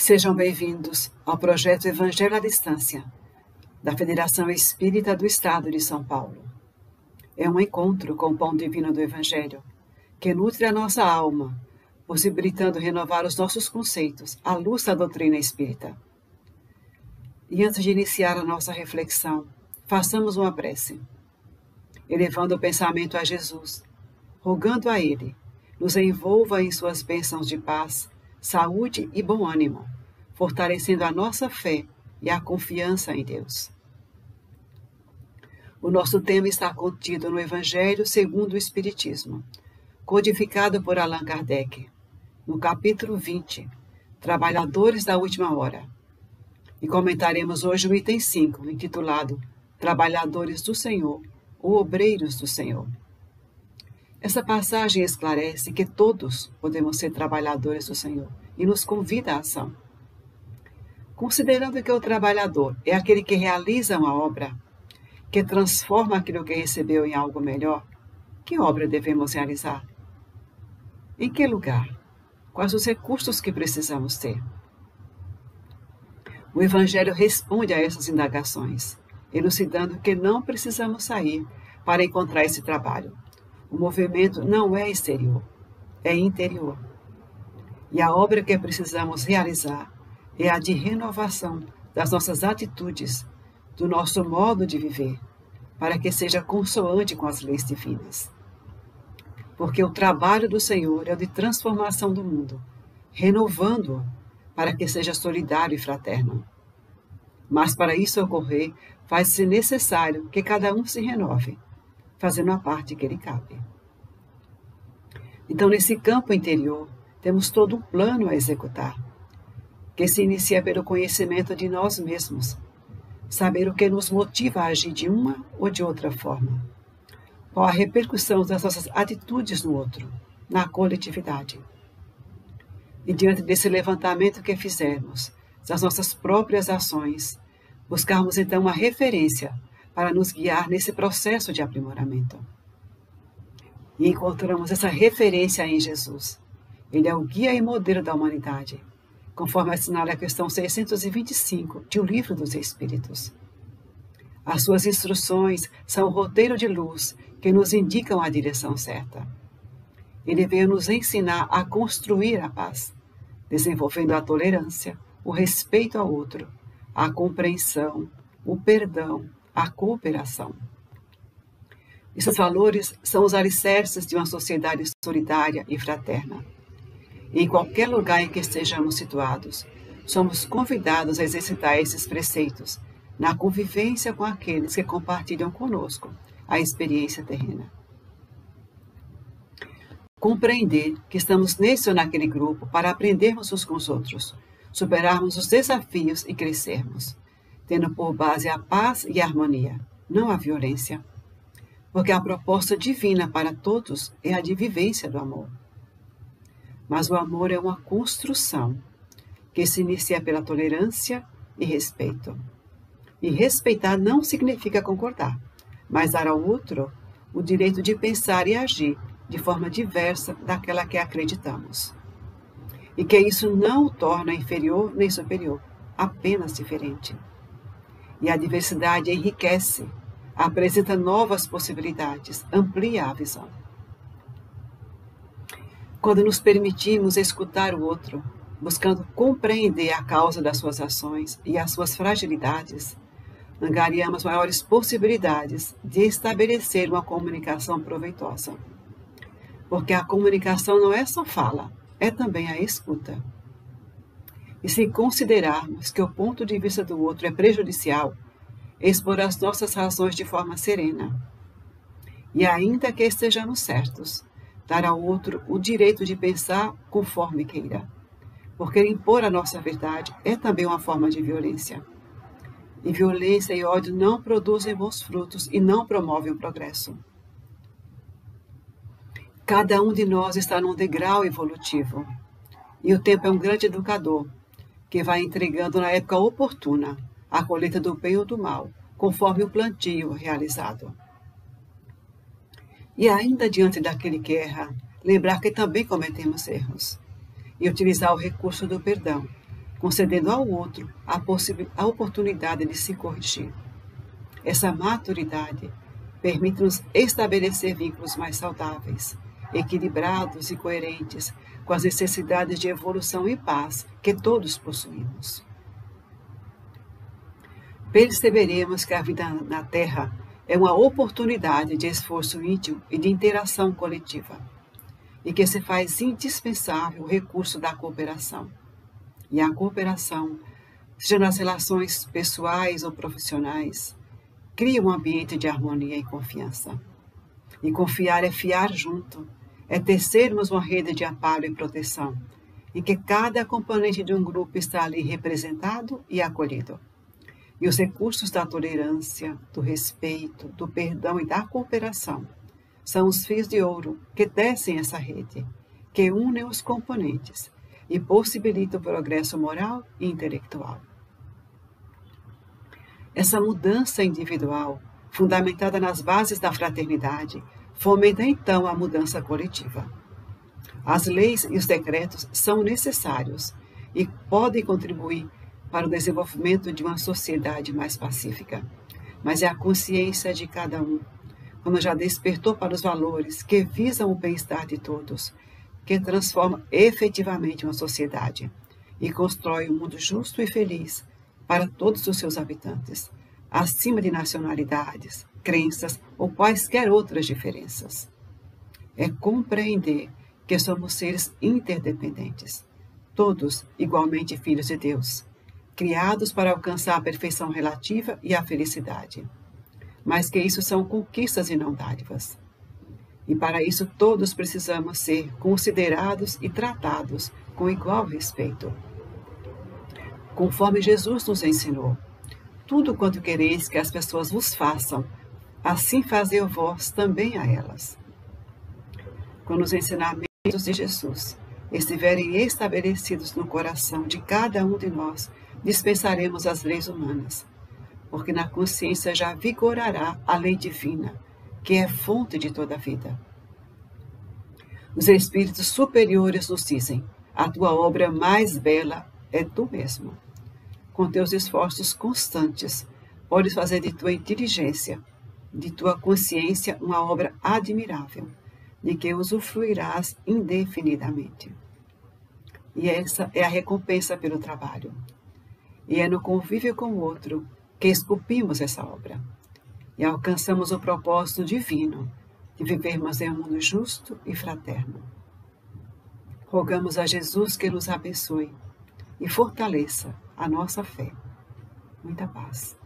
Sejam bem-vindos ao projeto Evangelho à Distância, da Federação Espírita do Estado de São Paulo. É um encontro com o pão divino do Evangelho, que nutre a nossa alma, possibilitando renovar os nossos conceitos à luz da doutrina espírita. E antes de iniciar a nossa reflexão, façamos uma prece, elevando o pensamento a Jesus, rogando a Ele, nos envolva em suas bênçãos de paz saúde e bom ânimo, fortalecendo a nossa fé e a confiança em Deus. O nosso tema está contido no Evangelho segundo o Espiritismo, codificado por Allan Kardec, no capítulo 20, Trabalhadores da Última Hora. E comentaremos hoje o item 5, intitulado Trabalhadores do Senhor ou Obreiros do Senhor. Essa passagem esclarece que todos podemos ser trabalhadores do Senhor e nos convida à ação. Considerando que o trabalhador é aquele que realiza uma obra, que transforma aquilo que recebeu em algo melhor, que obra devemos realizar? Em que lugar? Quais os recursos que precisamos ter? O Evangelho responde a essas indagações, elucidando que não precisamos sair para encontrar esse trabalho o movimento não é exterior, é interior. E a obra que precisamos realizar é a de renovação das nossas atitudes, do nosso modo de viver, para que seja consoante com as leis divinas. Porque o trabalho do Senhor é o de transformação do mundo, renovando-o para que seja solidário e fraterno. Mas para isso ocorrer, faz-se necessário que cada um se renove fazendo a parte que lhe cabe. Então, nesse campo interior, temos todo um plano a executar, que se inicia pelo conhecimento de nós mesmos, saber o que nos motiva a agir de uma ou de outra forma, qual a repercussão das nossas atitudes no outro, na coletividade. E diante desse levantamento que fizermos, das nossas próprias ações, buscarmos então uma referência para nos guiar nesse processo de aprimoramento. E encontramos essa referência em Jesus. Ele é o guia e modelo da humanidade, conforme assinala a questão 625 de O Livro dos Espíritos. As suas instruções são o roteiro de luz que nos indicam a direção certa. Ele veio nos ensinar a construir a paz, desenvolvendo a tolerância, o respeito ao outro, a compreensão, o perdão, a cooperação. Esses valores são os alicerces de uma sociedade solidária e fraterna. em qualquer lugar em que estejamos situados, somos convidados a exercitar esses preceitos na convivência com aqueles que compartilham conosco a experiência terrena. Compreender que estamos nesse ou naquele grupo para aprendermos uns com os outros, superarmos os desafios e crescermos tendo por base a paz e a harmonia, não a violência. Porque a proposta divina para todos é a de vivência do amor. Mas o amor é uma construção que se inicia pela tolerância e respeito. E respeitar não significa concordar, mas dar ao outro o direito de pensar e agir de forma diversa daquela que acreditamos. E que isso não o torna inferior nem superior, apenas diferente. E a diversidade enriquece, apresenta novas possibilidades, amplia a visão. Quando nos permitimos escutar o outro, buscando compreender a causa das suas ações e as suas fragilidades, angariamos maiores possibilidades de estabelecer uma comunicação proveitosa. Porque a comunicação não é só fala, é também a escuta. E se considerarmos que o ponto de vista do outro é prejudicial, expor as nossas razões de forma serena. E ainda que estejamos certos, dar ao outro o direito de pensar conforme queira. Porque impor a nossa verdade é também uma forma de violência. E violência e ódio não produzem bons frutos e não promovem o progresso. Cada um de nós está num degrau evolutivo. E o tempo é um grande educador que vai entregando na época oportuna a colheita do bem ou do mal, conforme o plantio realizado. E ainda diante daquele que erra, lembrar que também cometemos erros e utilizar o recurso do perdão concedendo ao outro a, a oportunidade de se corrigir. Essa maturidade permite-nos estabelecer vínculos mais saudáveis, equilibrados e coerentes com as necessidades de evolução e paz que todos possuímos. Perceberemos que a vida na Terra é uma oportunidade de esforço íntimo e de interação coletiva, e que se faz indispensável o recurso da cooperação. E a cooperação, seja nas relações pessoais ou profissionais, cria um ambiente de harmonia e confiança. E confiar é fiar junto, é tecermos uma rede de amparo e proteção, em que cada componente de um grupo está ali representado e acolhido. E os recursos da tolerância, do respeito, do perdão e da cooperação são os fios de ouro que tecem essa rede, que unem os componentes e possibilitam o progresso moral e intelectual. Essa mudança individual, fundamentada nas bases da fraternidade, fomenta então a mudança coletiva. As leis e os decretos são necessários e podem contribuir para o desenvolvimento de uma sociedade mais pacífica. Mas é a consciência de cada um, quando já despertou para os valores que visam o bem-estar de todos, que transforma efetivamente uma sociedade e constrói um mundo justo e feliz para todos os seus habitantes, acima de nacionalidades, crenças ou quaisquer outras diferenças. É compreender que somos seres interdependentes, todos igualmente filhos de Deus, criados para alcançar a perfeição relativa e a felicidade. Mas que isso são conquistas e não dádivas. E para isso todos precisamos ser considerados e tratados com igual respeito conforme Jesus nos ensinou. Tudo quanto quereis que as pessoas vos façam, assim fazei vós também a elas. Quando os ensinamentos de Jesus estiverem estabelecidos no coração de cada um de nós, dispensaremos as leis humanas, porque na consciência já vigorará a lei divina, que é fonte de toda a vida. Os espíritos superiores nos dizem: a tua obra mais bela é tu mesmo com teus esforços constantes, podes fazer de tua inteligência, de tua consciência, uma obra admirável, de que usufruirás indefinidamente. E essa é a recompensa pelo trabalho. E é no convívio com o outro que esculpimos essa obra e alcançamos o propósito divino de vivermos em um mundo justo e fraterno. Rogamos a Jesus que nos abençoe e fortaleça a nossa fé. Muita paz.